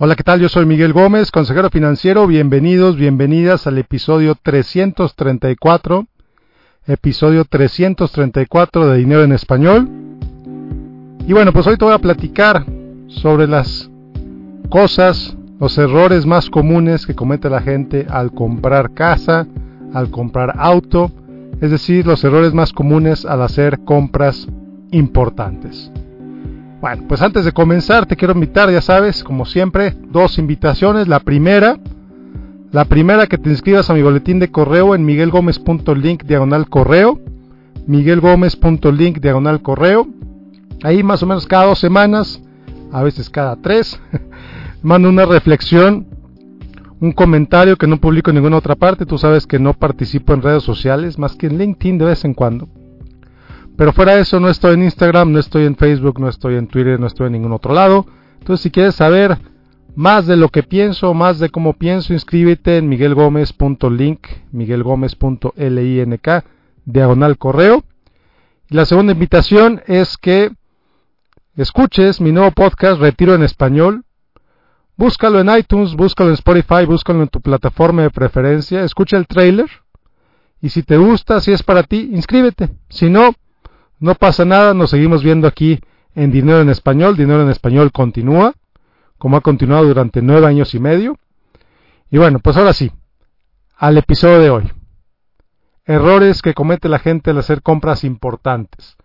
Hola, ¿qué tal? Yo soy Miguel Gómez, consejero financiero. Bienvenidos, bienvenidas al episodio 334, episodio 334 de Dinero en Español. Y bueno, pues hoy te voy a platicar sobre las cosas, los errores más comunes que comete la gente al comprar casa, al comprar auto, es decir, los errores más comunes al hacer compras importantes. Bueno, pues antes de comenzar te quiero invitar, ya sabes, como siempre, dos invitaciones. La primera, la primera que te inscribas a mi boletín de correo en miguelgomez.link diagonal correo, miguelgomez.link diagonal correo. Ahí más o menos cada dos semanas, a veces cada tres, mando una reflexión, un comentario que no publico en ninguna otra parte. Tú sabes que no participo en redes sociales, más que en LinkedIn de vez en cuando. Pero fuera de eso no estoy en Instagram, no estoy en Facebook, no estoy en Twitter, no estoy en ningún otro lado. Entonces si quieres saber más de lo que pienso, más de cómo pienso, inscríbete en miguelgomez.link, miguelgomez.link, diagonal correo. Y la segunda invitación es que escuches mi nuevo podcast Retiro en Español. Búscalo en iTunes, búscalo en Spotify, búscalo en tu plataforma de preferencia, escucha el trailer y si te gusta, si es para ti, inscríbete. Si no, no pasa nada, nos seguimos viendo aquí en Dinero en Español. Dinero en Español continúa, como ha continuado durante nueve años y medio. Y bueno, pues ahora sí, al episodio de hoy. Errores que comete la gente al hacer compras importantes.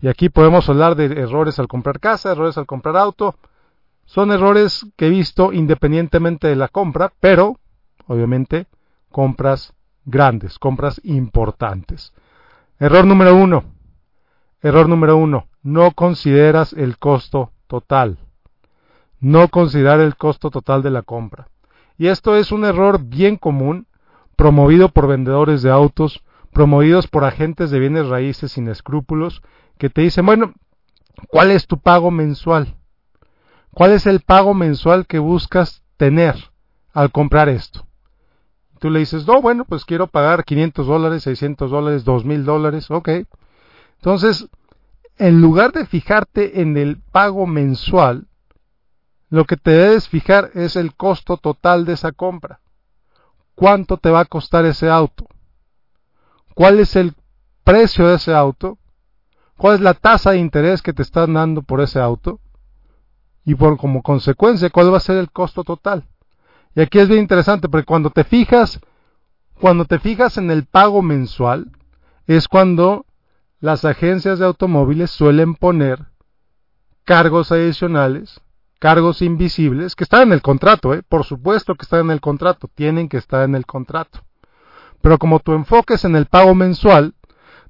Y aquí podemos hablar de errores al comprar casa, errores al comprar auto. Son errores que he visto independientemente de la compra, pero obviamente compras grandes, compras importantes. Error número uno, Error número uno, no consideras el costo total. No considerar el costo total de la compra. Y esto es un error bien común, promovido por vendedores de autos, promovidos por agentes de bienes raíces sin escrúpulos, que te dicen, bueno, ¿cuál es tu pago mensual? ¿Cuál es el pago mensual que buscas tener al comprar esto? Tú le dices, no, bueno, pues quiero pagar 500 dólares, 600 dólares, 2000 dólares, ok. Entonces, en lugar de fijarte en el pago mensual, lo que te debes fijar es el costo total de esa compra. ¿Cuánto te va a costar ese auto? ¿Cuál es el precio de ese auto? ¿Cuál es la tasa de interés que te están dando por ese auto? Y por como consecuencia, ¿cuál va a ser el costo total? Y aquí es bien interesante porque cuando te fijas, cuando te fijas en el pago mensual, es cuando las agencias de automóviles suelen poner cargos adicionales, cargos invisibles, que están en el contrato, ¿eh? por supuesto que están en el contrato, tienen que estar en el contrato. Pero como tu enfoque es en el pago mensual,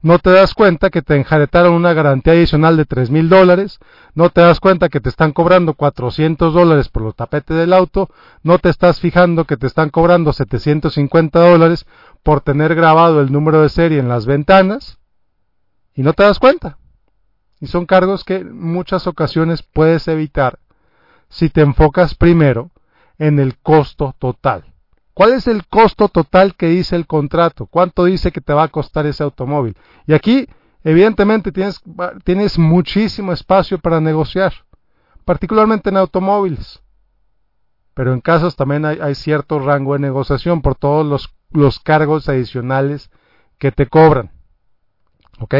no te das cuenta que te enjaretaron una garantía adicional de tres mil dólares, no te das cuenta que te están cobrando 400 dólares por los tapetes del auto, no te estás fijando que te están cobrando 750 dólares por tener grabado el número de serie en las ventanas, y no te das cuenta. Y son cargos que muchas ocasiones puedes evitar si te enfocas primero en el costo total. ¿Cuál es el costo total que dice el contrato? ¿Cuánto dice que te va a costar ese automóvil? Y aquí, evidentemente, tienes, tienes muchísimo espacio para negociar, particularmente en automóviles. Pero en casos también hay, hay cierto rango de negociación por todos los, los cargos adicionales que te cobran. ¿Ok?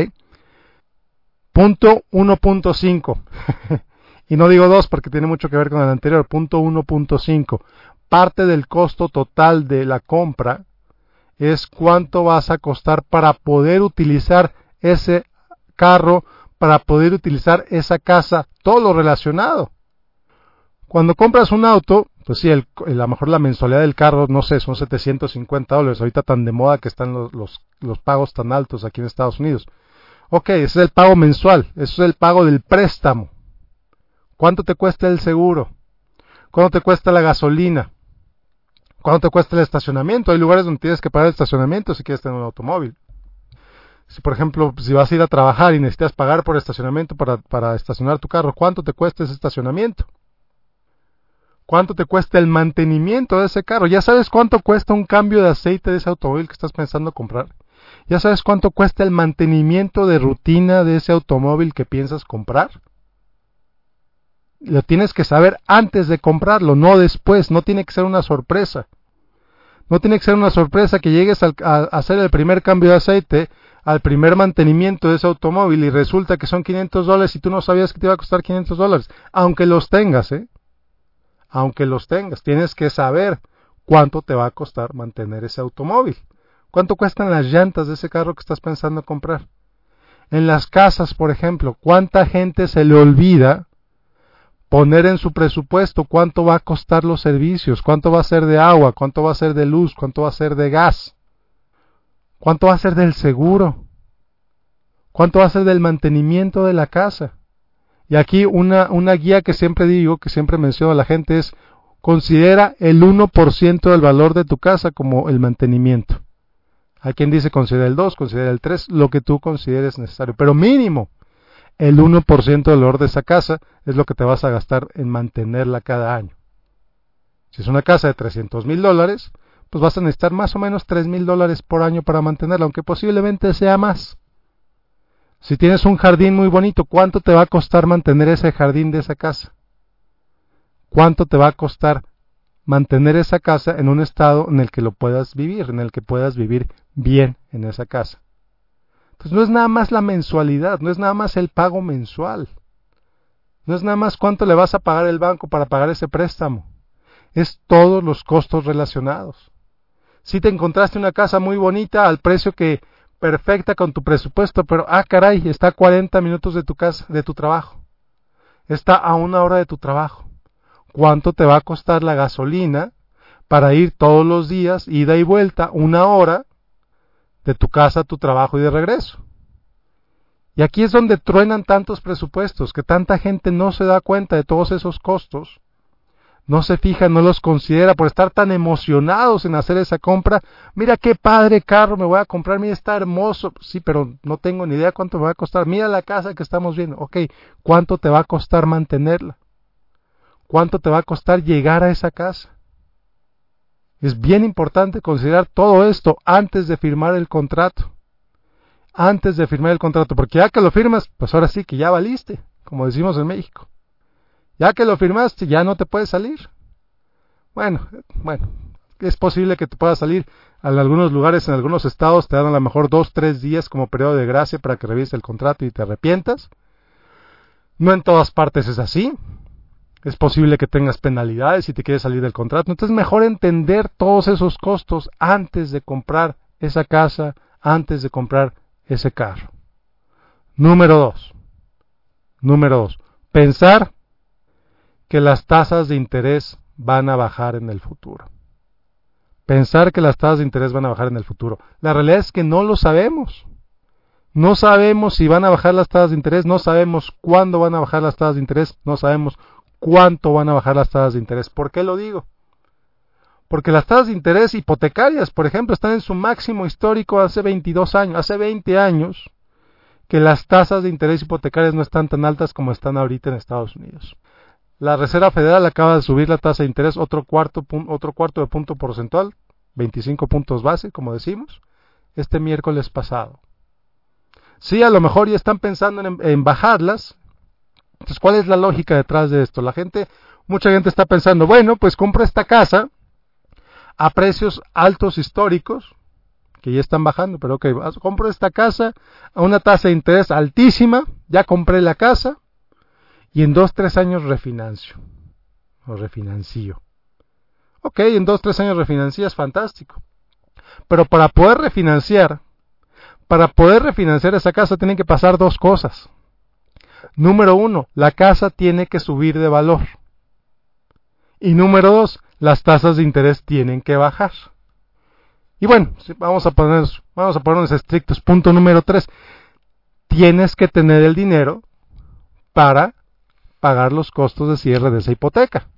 Punto 1.5. y no digo 2 porque tiene mucho que ver con el anterior. Punto 1.5. Parte del costo total de la compra es cuánto vas a costar para poder utilizar ese carro, para poder utilizar esa casa, todo lo relacionado. Cuando compras un auto, pues sí, el, a lo mejor la mensualidad del carro, no sé, son 750 dólares. Ahorita tan de moda que están los, los, los pagos tan altos aquí en Estados Unidos. Ok, ese es el pago mensual, eso es el pago del préstamo. ¿Cuánto te cuesta el seguro? ¿Cuánto te cuesta la gasolina? ¿Cuánto te cuesta el estacionamiento? Hay lugares donde tienes que pagar el estacionamiento si quieres tener un automóvil. Si, por ejemplo, si vas a ir a trabajar y necesitas pagar por estacionamiento para, para estacionar tu carro, ¿cuánto te cuesta ese estacionamiento? ¿Cuánto te cuesta el mantenimiento de ese carro? ¿Ya sabes cuánto cuesta un cambio de aceite de ese automóvil que estás pensando comprar? ¿Ya sabes cuánto cuesta el mantenimiento de rutina de ese automóvil que piensas comprar? lo tienes que saber antes de comprarlo, no después, no tiene que ser una sorpresa. No tiene que ser una sorpresa que llegues a, hacer el primer cambio de aceite, al primer mantenimiento de ese automóvil y resulta que son 500 dólares y tú no sabías que te iba a costar 500 dólares, aunque los tengas, ¿eh? Aunque los tengas, tienes que saber cuánto te va a costar mantener ese automóvil. ¿Cuánto cuestan las llantas de ese carro que estás pensando comprar? En las casas, por ejemplo, ¿cuánta gente se le olvida poner en su presupuesto cuánto va a costar los servicios, cuánto va a ser de agua, cuánto va a ser de luz, cuánto va a ser de gas, cuánto va a ser del seguro, cuánto va a ser del mantenimiento de la casa. Y aquí una, una guía que siempre digo, que siempre menciono a la gente es, considera el 1% del valor de tu casa como el mantenimiento. Hay quien dice considera el 2, considera el 3, lo que tú consideres necesario, pero mínimo el 1% del valor de esa casa es lo que te vas a gastar en mantenerla cada año. Si es una casa de 300 mil dólares, pues vas a necesitar más o menos 3 mil dólares por año para mantenerla, aunque posiblemente sea más. Si tienes un jardín muy bonito, ¿cuánto te va a costar mantener ese jardín de esa casa? ¿Cuánto te va a costar mantener esa casa en un estado en el que lo puedas vivir, en el que puedas vivir bien en esa casa? pues no es nada más la mensualidad, no es nada más el pago mensual, no es nada más cuánto le vas a pagar el banco para pagar ese préstamo, es todos los costos relacionados. Si te encontraste una casa muy bonita al precio que perfecta con tu presupuesto, pero ah caray, está a 40 minutos de tu casa, de tu trabajo. Está a una hora de tu trabajo. ¿Cuánto te va a costar la gasolina para ir todos los días, ida y vuelta, una hora, de tu casa a tu trabajo y de regreso. Y aquí es donde truenan tantos presupuestos, que tanta gente no se da cuenta de todos esos costos, no se fija, no los considera por estar tan emocionados en hacer esa compra. Mira qué padre carro me voy a comprar, mira está hermoso. Sí, pero no tengo ni idea cuánto me va a costar. Mira la casa que estamos viendo. Ok, ¿cuánto te va a costar mantenerla? ¿Cuánto te va a costar llegar a esa casa? Es bien importante considerar todo esto antes de firmar el contrato. Antes de firmar el contrato, porque ya que lo firmas, pues ahora sí que ya valiste, como decimos en México. Ya que lo firmaste, ya no te puedes salir. Bueno, bueno, es posible que te puedas salir. En algunos lugares, en algunos estados, te dan a lo mejor dos, tres días como periodo de gracia para que revises el contrato y te arrepientas. No en todas partes es así es posible que tengas penalidades si te quieres salir del contrato. Entonces es mejor entender todos esos costos antes de comprar esa casa, antes de comprar ese carro. Número dos. Número dos. Pensar que las tasas de interés van a bajar en el futuro. Pensar que las tasas de interés van a bajar en el futuro. La realidad es que no lo sabemos. No sabemos si van a bajar las tasas de interés, no sabemos cuándo van a bajar las tasas de interés, no sabemos cuánto van a bajar las tasas de interés. ¿Por qué lo digo? Porque las tasas de interés hipotecarias, por ejemplo, están en su máximo histórico hace 22 años, hace 20 años, que las tasas de interés hipotecarias no están tan altas como están ahorita en Estados Unidos. La Reserva Federal acaba de subir la tasa de interés otro cuarto, otro cuarto de punto porcentual, 25 puntos base, como decimos, este miércoles pasado. Sí, a lo mejor ya están pensando en, en bajarlas, entonces, ¿cuál es la lógica detrás de esto? La gente, mucha gente está pensando, bueno, pues compro esta casa a precios altos históricos, que ya están bajando, pero ok, compro esta casa a una tasa de interés altísima, ya compré la casa y en dos, tres años refinancio o refinancio. Ok, en dos, tres años refinancias, fantástico. Pero para poder refinanciar, para poder refinanciar esa casa tienen que pasar dos cosas. Número uno, la casa tiene que subir de valor. Y número dos, las tasas de interés tienen que bajar. Y bueno, vamos a poner, vamos a ponernos estrictos. Punto número tres, tienes que tener el dinero para pagar los costos de cierre de esa hipoteca.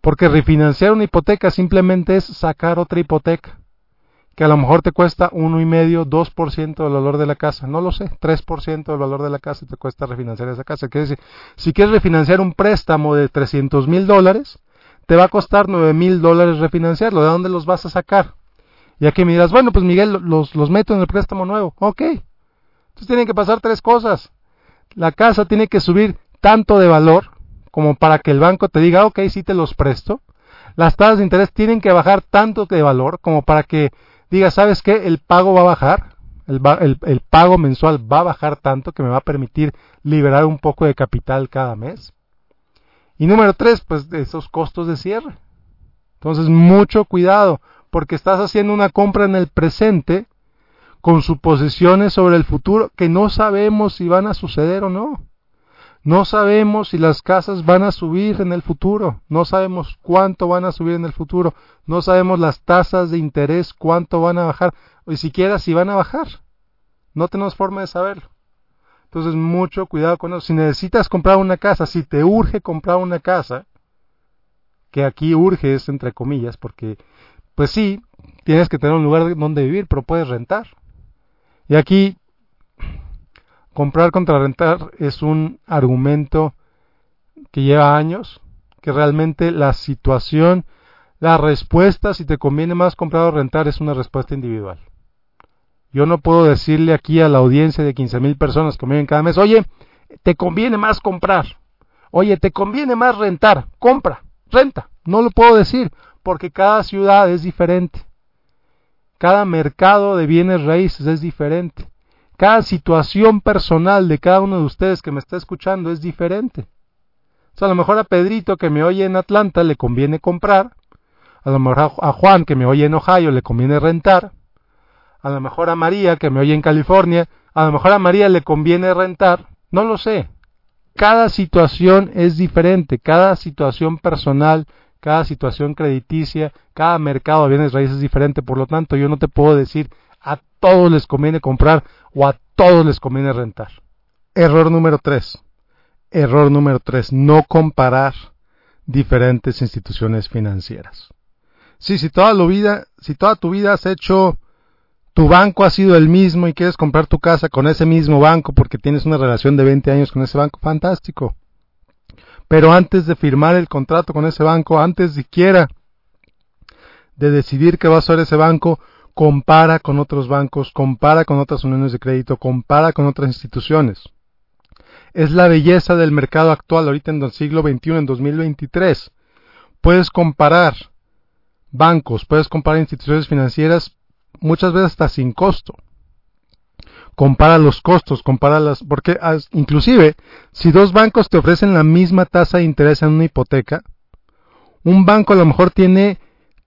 Porque refinanciar una hipoteca simplemente es sacar otra hipoteca que a lo mejor te cuesta uno y medio, 2% del valor de la casa, no lo sé, 3% del valor de la casa te cuesta refinanciar esa casa. Quiere decir, si quieres refinanciar un préstamo de 300 mil dólares, te va a costar 9 mil dólares refinanciarlo. ¿De dónde los vas a sacar? Y aquí me dirás, bueno, pues Miguel, los, los meto en el préstamo nuevo. Ok. Entonces tienen que pasar tres cosas. La casa tiene que subir tanto de valor como para que el banco te diga, ok, sí te los presto. Las tasas de interés tienen que bajar tanto de valor como para que diga, ¿sabes qué? El pago va a bajar, el, el, pago mensual va a bajar tanto que me va a permitir liberar un poco de capital cada mes. Y número tres, pues esos costos de cierre. Entonces, mucho cuidado, porque estás haciendo una compra en el presente con suposiciones sobre el futuro que no sabemos si van a suceder o no. No sabemos si las casas van a subir en el futuro, no sabemos cuánto van a subir en el futuro, no sabemos las tasas de interés, cuánto van a bajar, ni siquiera si van a bajar. No tenemos forma de saberlo. Entonces, mucho cuidado con eso. Si necesitas comprar una casa, si te urge comprar una casa, que aquí urge es entre comillas, porque, pues sí, tienes que tener un lugar donde vivir, pero puedes rentar. Y aquí comprar contra rentar es un argumento que lleva años, que realmente la situación, la respuesta, si te conviene más comprar o rentar, es una respuesta individual. Yo no puedo decirle aquí a la audiencia de 15 mil personas que me ven cada mes, oye, te conviene más comprar, oye, te conviene más rentar, compra, renta. No lo puedo decir, porque cada ciudad es diferente. Cada mercado de bienes raíces es diferente. Cada situación personal de cada uno de ustedes que me está escuchando es diferente. O sea, a lo mejor a Pedrito que me oye en Atlanta le conviene comprar, a lo mejor a Juan que me oye en Ohio le conviene rentar, a lo mejor a María que me oye en California, a lo mejor a María le conviene rentar, no lo sé. Cada situación es diferente, cada situación personal, cada situación crediticia, cada mercado de bienes raíces es diferente, por lo tanto yo no te puedo decir a todos les conviene comprar o a todos les conviene rentar. Error número 3. Error número 3. No comparar diferentes instituciones financieras. Sí, si toda, la vida, si toda tu vida has hecho, tu banco ha sido el mismo y quieres comprar tu casa con ese mismo banco porque tienes una relación de 20 años con ese banco, fantástico. Pero antes de firmar el contrato con ese banco, antes siquiera de decidir qué va a ser ese banco, compara con otros bancos, compara con otras uniones de crédito, compara con otras instituciones. Es la belleza del mercado actual ahorita en el siglo XXI, en 2023. Puedes comparar bancos, puedes comparar instituciones financieras muchas veces hasta sin costo. Compara los costos, compara las, porque inclusive si dos bancos te ofrecen la misma tasa de interés en una hipoteca, un banco a lo mejor tiene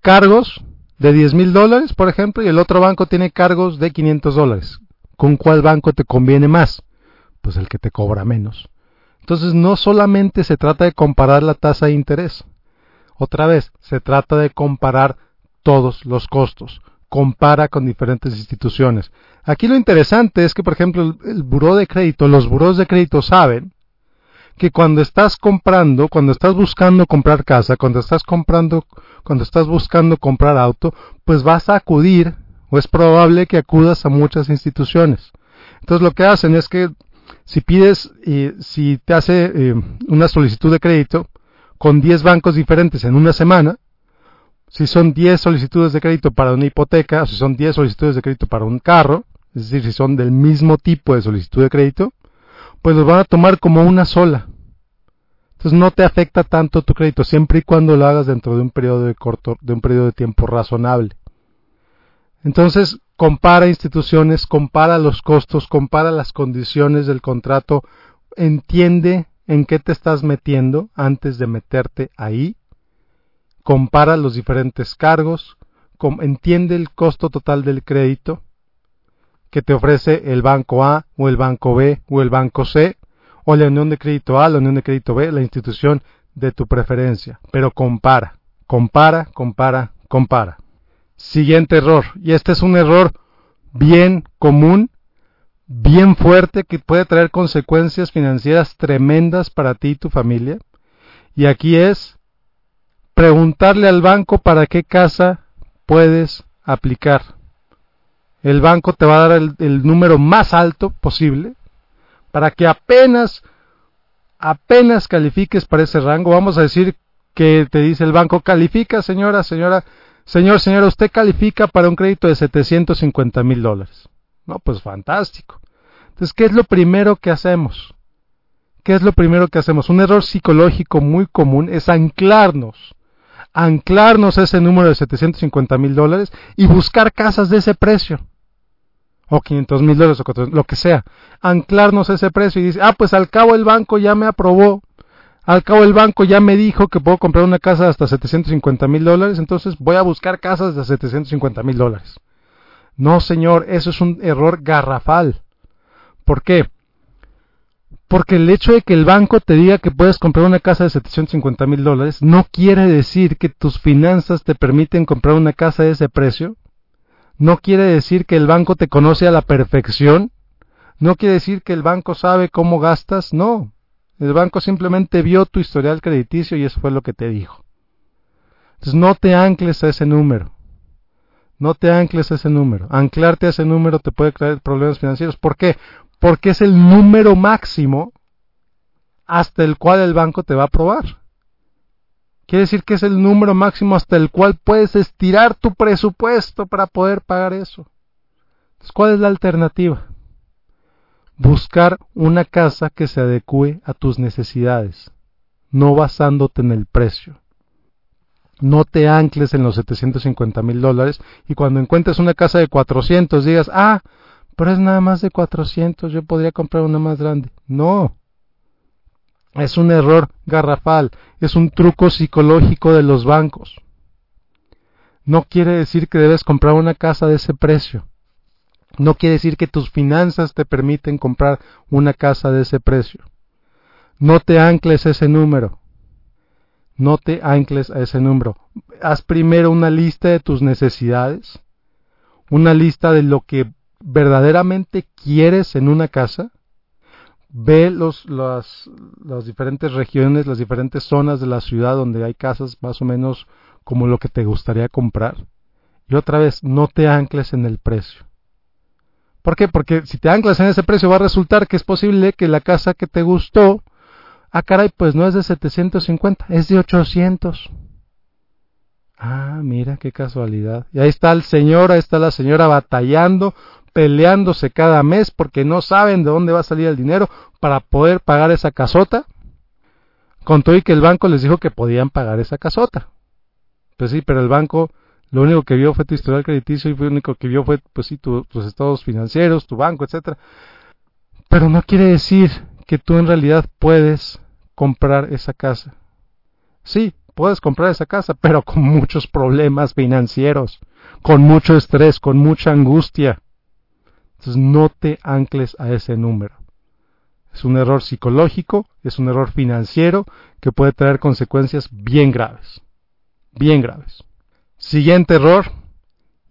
cargos de 10 mil dólares, por ejemplo, y el otro banco tiene cargos de 500 dólares. ¿Con cuál banco te conviene más? Pues el que te cobra menos. Entonces no solamente se trata de comparar la tasa de interés. Otra vez, se trata de comparar todos los costos. Compara con diferentes instituciones. Aquí lo interesante es que, por ejemplo, el, el buró de crédito, los buros de crédito saben que cuando estás comprando, cuando estás buscando comprar casa, cuando estás comprando, cuando estás buscando comprar auto, pues vas a acudir o es probable que acudas a muchas instituciones. Entonces lo que hacen es que si pides, y si te hace eh, una solicitud de crédito con 10 bancos diferentes en una semana, si son 10 solicitudes de crédito para una hipoteca, si son 10 solicitudes de crédito para un carro, es decir, si son del mismo tipo de solicitud de crédito, pues los van a tomar como una sola. Entonces no te afecta tanto tu crédito siempre y cuando lo hagas dentro de un periodo de corto, de un periodo de tiempo razonable. Entonces, compara instituciones, compara los costos, compara las condiciones del contrato, entiende en qué te estás metiendo antes de meterte ahí, compara los diferentes cargos, entiende el costo total del crédito, que te ofrece el banco A o el banco B o el banco C o la unión de crédito A, la unión de crédito B, la institución de tu preferencia. Pero compara, compara, compara, compara. Siguiente error, y este es un error bien común, bien fuerte, que puede traer consecuencias financieras tremendas para ti y tu familia. Y aquí es preguntarle al banco para qué casa puedes aplicar el banco te va a dar el, número más alto posible para que apenas, apenas califiques para ese rango. Vamos a decir que te dice el banco, califica señora, señora, señor, señora, usted califica para un crédito de 750 mil dólares. No, pues fantástico. Entonces, ¿qué es lo primero que hacemos? ¿qué es lo primero que hacemos? Un error psicológico muy común es anclarnos, anclarnos a ese número de 750 mil dólares y buscar casas de ese precio. O 500 mil dólares o lo que sea. Anclarnos ese precio y dice, ah, pues al cabo el banco ya me aprobó. Al cabo el banco ya me dijo que puedo comprar una casa hasta 750 mil dólares, entonces voy a buscar casas de 750 mil dólares. No, señor, eso es un error garrafal. ¿Por qué? Porque el hecho de que el banco te diga que puedes comprar una casa de 750 mil dólares no quiere decir que tus finanzas te permiten comprar una casa de ese precio. No quiere decir que el banco te conoce a la perfección. No quiere decir que el banco sabe cómo gastas. No. El banco simplemente vio tu historial crediticio y eso fue lo que te dijo. Entonces no te ancles a ese número. No te ancles a ese número. Anclarte a ese número te puede traer problemas financieros. ¿Por qué? Porque es el número máximo hasta el cual el banco te va a aprobar. Quiere decir que es el número máximo hasta el cual puedes estirar tu presupuesto para poder pagar eso. Entonces, ¿cuál es la alternativa? Buscar una casa que se adecue a tus necesidades, no basándote en el precio no te ancles en los 750 mil dólares y cuando encuentres una casa de 400 digas, ah, pero es nada más de 400, yo podría comprar una más grande. No, es un error garrafal, es un truco psicológico de los bancos. No quiere decir que debes comprar una casa de ese precio. No quiere decir que tus finanzas te permiten comprar una casa de ese precio. No te ancles ese número. No te ancles a ese número. Haz primero una lista de tus necesidades, una lista de lo que verdaderamente quieres en una casa. Ve los, las, las diferentes regiones, las diferentes zonas de la ciudad donde hay casas más o menos como lo que te gustaría comprar. Y otra vez, no te ancles en el precio. ¿Por qué? Porque si te anclas en ese precio va a resultar que es posible que la casa que te gustó Ah, caray, pues no es de 750, es de 800. Ah, mira qué casualidad. Y ahí está el señor, ahí está la señora batallando, peleándose cada mes porque no saben de dónde va a salir el dinero para poder pagar esa casota. Contó y que el banco les dijo que podían pagar esa casota. Pues sí, pero el banco lo único que vio fue tu historial crediticio y lo único que vio fue, pues sí, tus estados financieros, tu banco, etcétera. Pero no quiere decir que tú en realidad puedes comprar esa casa. Sí, puedes comprar esa casa, pero con muchos problemas financieros, con mucho estrés, con mucha angustia. Entonces no te ancles a ese número. Es un error psicológico, es un error financiero que puede traer consecuencias bien graves. Bien graves. Siguiente error,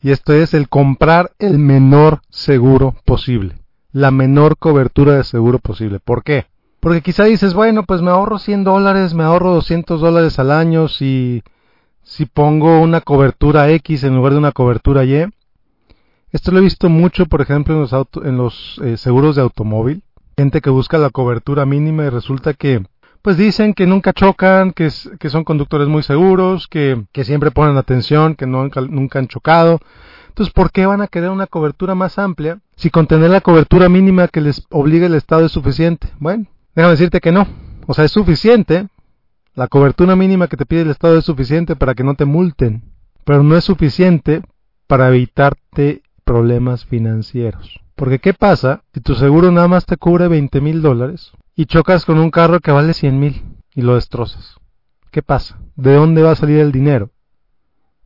y esto es el comprar el menor seguro posible. La menor cobertura de seguro posible. ¿Por qué? Porque quizá dices, bueno, pues me ahorro 100 dólares, me ahorro 200 dólares al año si, si pongo una cobertura X en lugar de una cobertura Y. Esto lo he visto mucho, por ejemplo, en los, en los eh, seguros de automóvil. Gente que busca la cobertura mínima y resulta que, pues dicen que nunca chocan, que, son conductores muy seguros, que, que siempre ponen atención, que nunca, nunca han chocado. Entonces, ¿por qué van a querer una cobertura más amplia si con tener la cobertura mínima que les obliga el Estado es suficiente? Bueno, Déjame decirte que no. O sea, es suficiente. La cobertura mínima que te pide el Estado es suficiente para que no te multen. Pero no es suficiente para evitarte problemas financieros. Porque ¿qué pasa si tu seguro nada más te cubre 20 mil dólares y chocas con un carro que vale 100 mil y lo destrozas? ¿Qué pasa? ¿De dónde va a salir el dinero?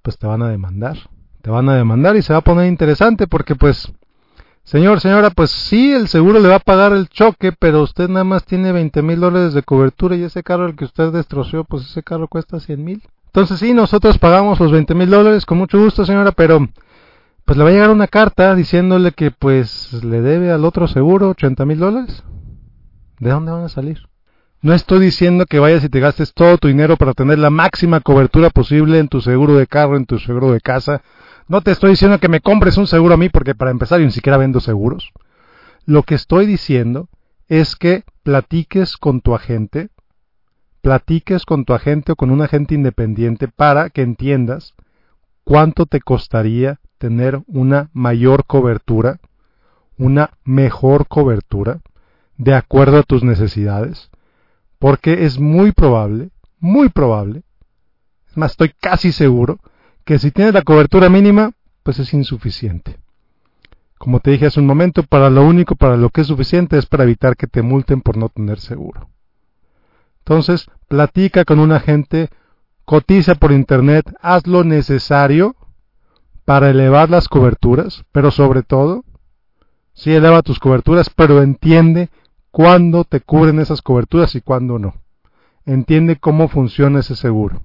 Pues te van a demandar. Te van a demandar y se va a poner interesante porque pues Señor, señora, pues sí, el seguro le va a pagar el choque, pero usted nada más tiene 20 mil dólares de cobertura y ese carro el que usted destrozó, pues ese carro cuesta 100 mil. Entonces sí, nosotros pagamos los 20 mil dólares con mucho gusto, señora, pero pues le va a llegar una carta diciéndole que pues le debe al otro seguro 80 mil dólares. ¿De dónde van a salir? No estoy diciendo que vayas y te gastes todo tu dinero para tener la máxima cobertura posible en tu seguro de carro, en tu seguro de casa, no te estoy diciendo que me compres un seguro a mí porque para empezar yo ni siquiera vendo seguros. Lo que estoy diciendo es que platiques con tu agente, platiques con tu agente o con un agente independiente para que entiendas cuánto te costaría tener una mayor cobertura, una mejor cobertura, de acuerdo a tus necesidades, porque es muy probable, muy probable, es más, estoy casi seguro, que si tienes la cobertura mínima, pues es insuficiente. Como te dije hace un momento, para lo único para lo que es suficiente es para evitar que te multen por no tener seguro. Entonces, platica con un agente, cotiza por internet, haz lo necesario para elevar las coberturas, pero sobre todo, sí eleva tus coberturas, pero entiende cuándo te cubren esas coberturas y cuándo no. Entiende cómo funciona ese seguro.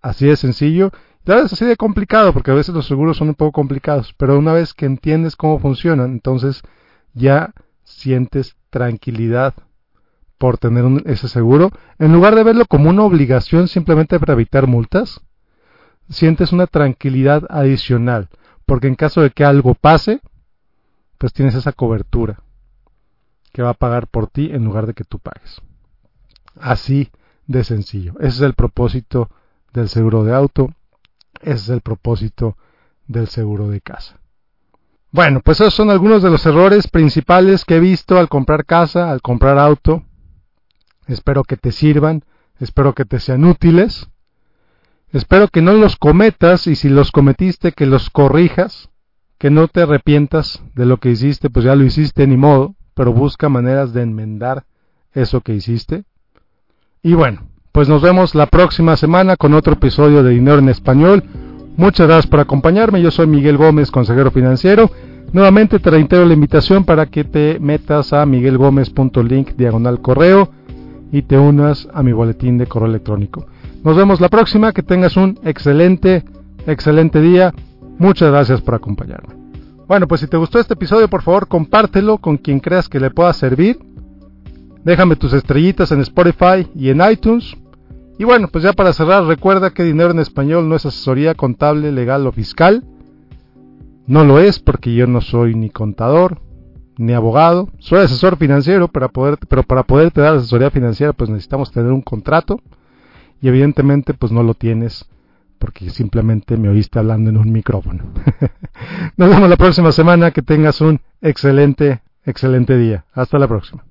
Así de sencillo. Claro, es así de complicado, porque a veces los seguros son un poco complicados, pero una vez que entiendes cómo funcionan, entonces ya sientes tranquilidad por tener ese seguro. En lugar de verlo como una obligación simplemente para evitar multas, sientes una tranquilidad adicional, porque en caso de que algo pase, pues tienes esa cobertura que va a pagar por ti en lugar de que tú pagues. Así de sencillo. Ese es el propósito del seguro de auto. Ese es el propósito del seguro de casa. Bueno, pues esos son algunos de los errores principales que he visto al comprar casa, al comprar auto. Espero que te sirvan, espero que te sean útiles. Espero que no los cometas y si los cometiste que los corrijas, que no te arrepientas de lo que hiciste, pues ya lo hiciste ni modo pero busca maneras de enmendar eso que hiciste. Y bueno, pues nos vemos la próxima semana con otro episodio de Dinero en Español. Muchas gracias por acompañarme. Yo soy Miguel Gómez, consejero financiero. Nuevamente te reitero la invitación para que te metas a miguelgomez.link diagonal correo y te unas a mi boletín de correo electrónico. Nos vemos la próxima. Que tengas un excelente, excelente día. Muchas gracias por acompañarme. Bueno, pues si te gustó este episodio, por favor, compártelo con quien creas que le pueda servir. Déjame tus estrellitas en Spotify y en iTunes. Y bueno, pues ya para cerrar, recuerda que Dinero en Español no es asesoría contable, legal o fiscal. No lo es porque yo no soy ni contador ni abogado. Soy asesor financiero, para poder, pero para poderte dar asesoría financiera pues necesitamos tener un contrato. Y evidentemente pues no lo tienes porque simplemente me oíste hablando en un micrófono. Nos vemos la próxima semana, que tengas un excelente, excelente día. Hasta la próxima.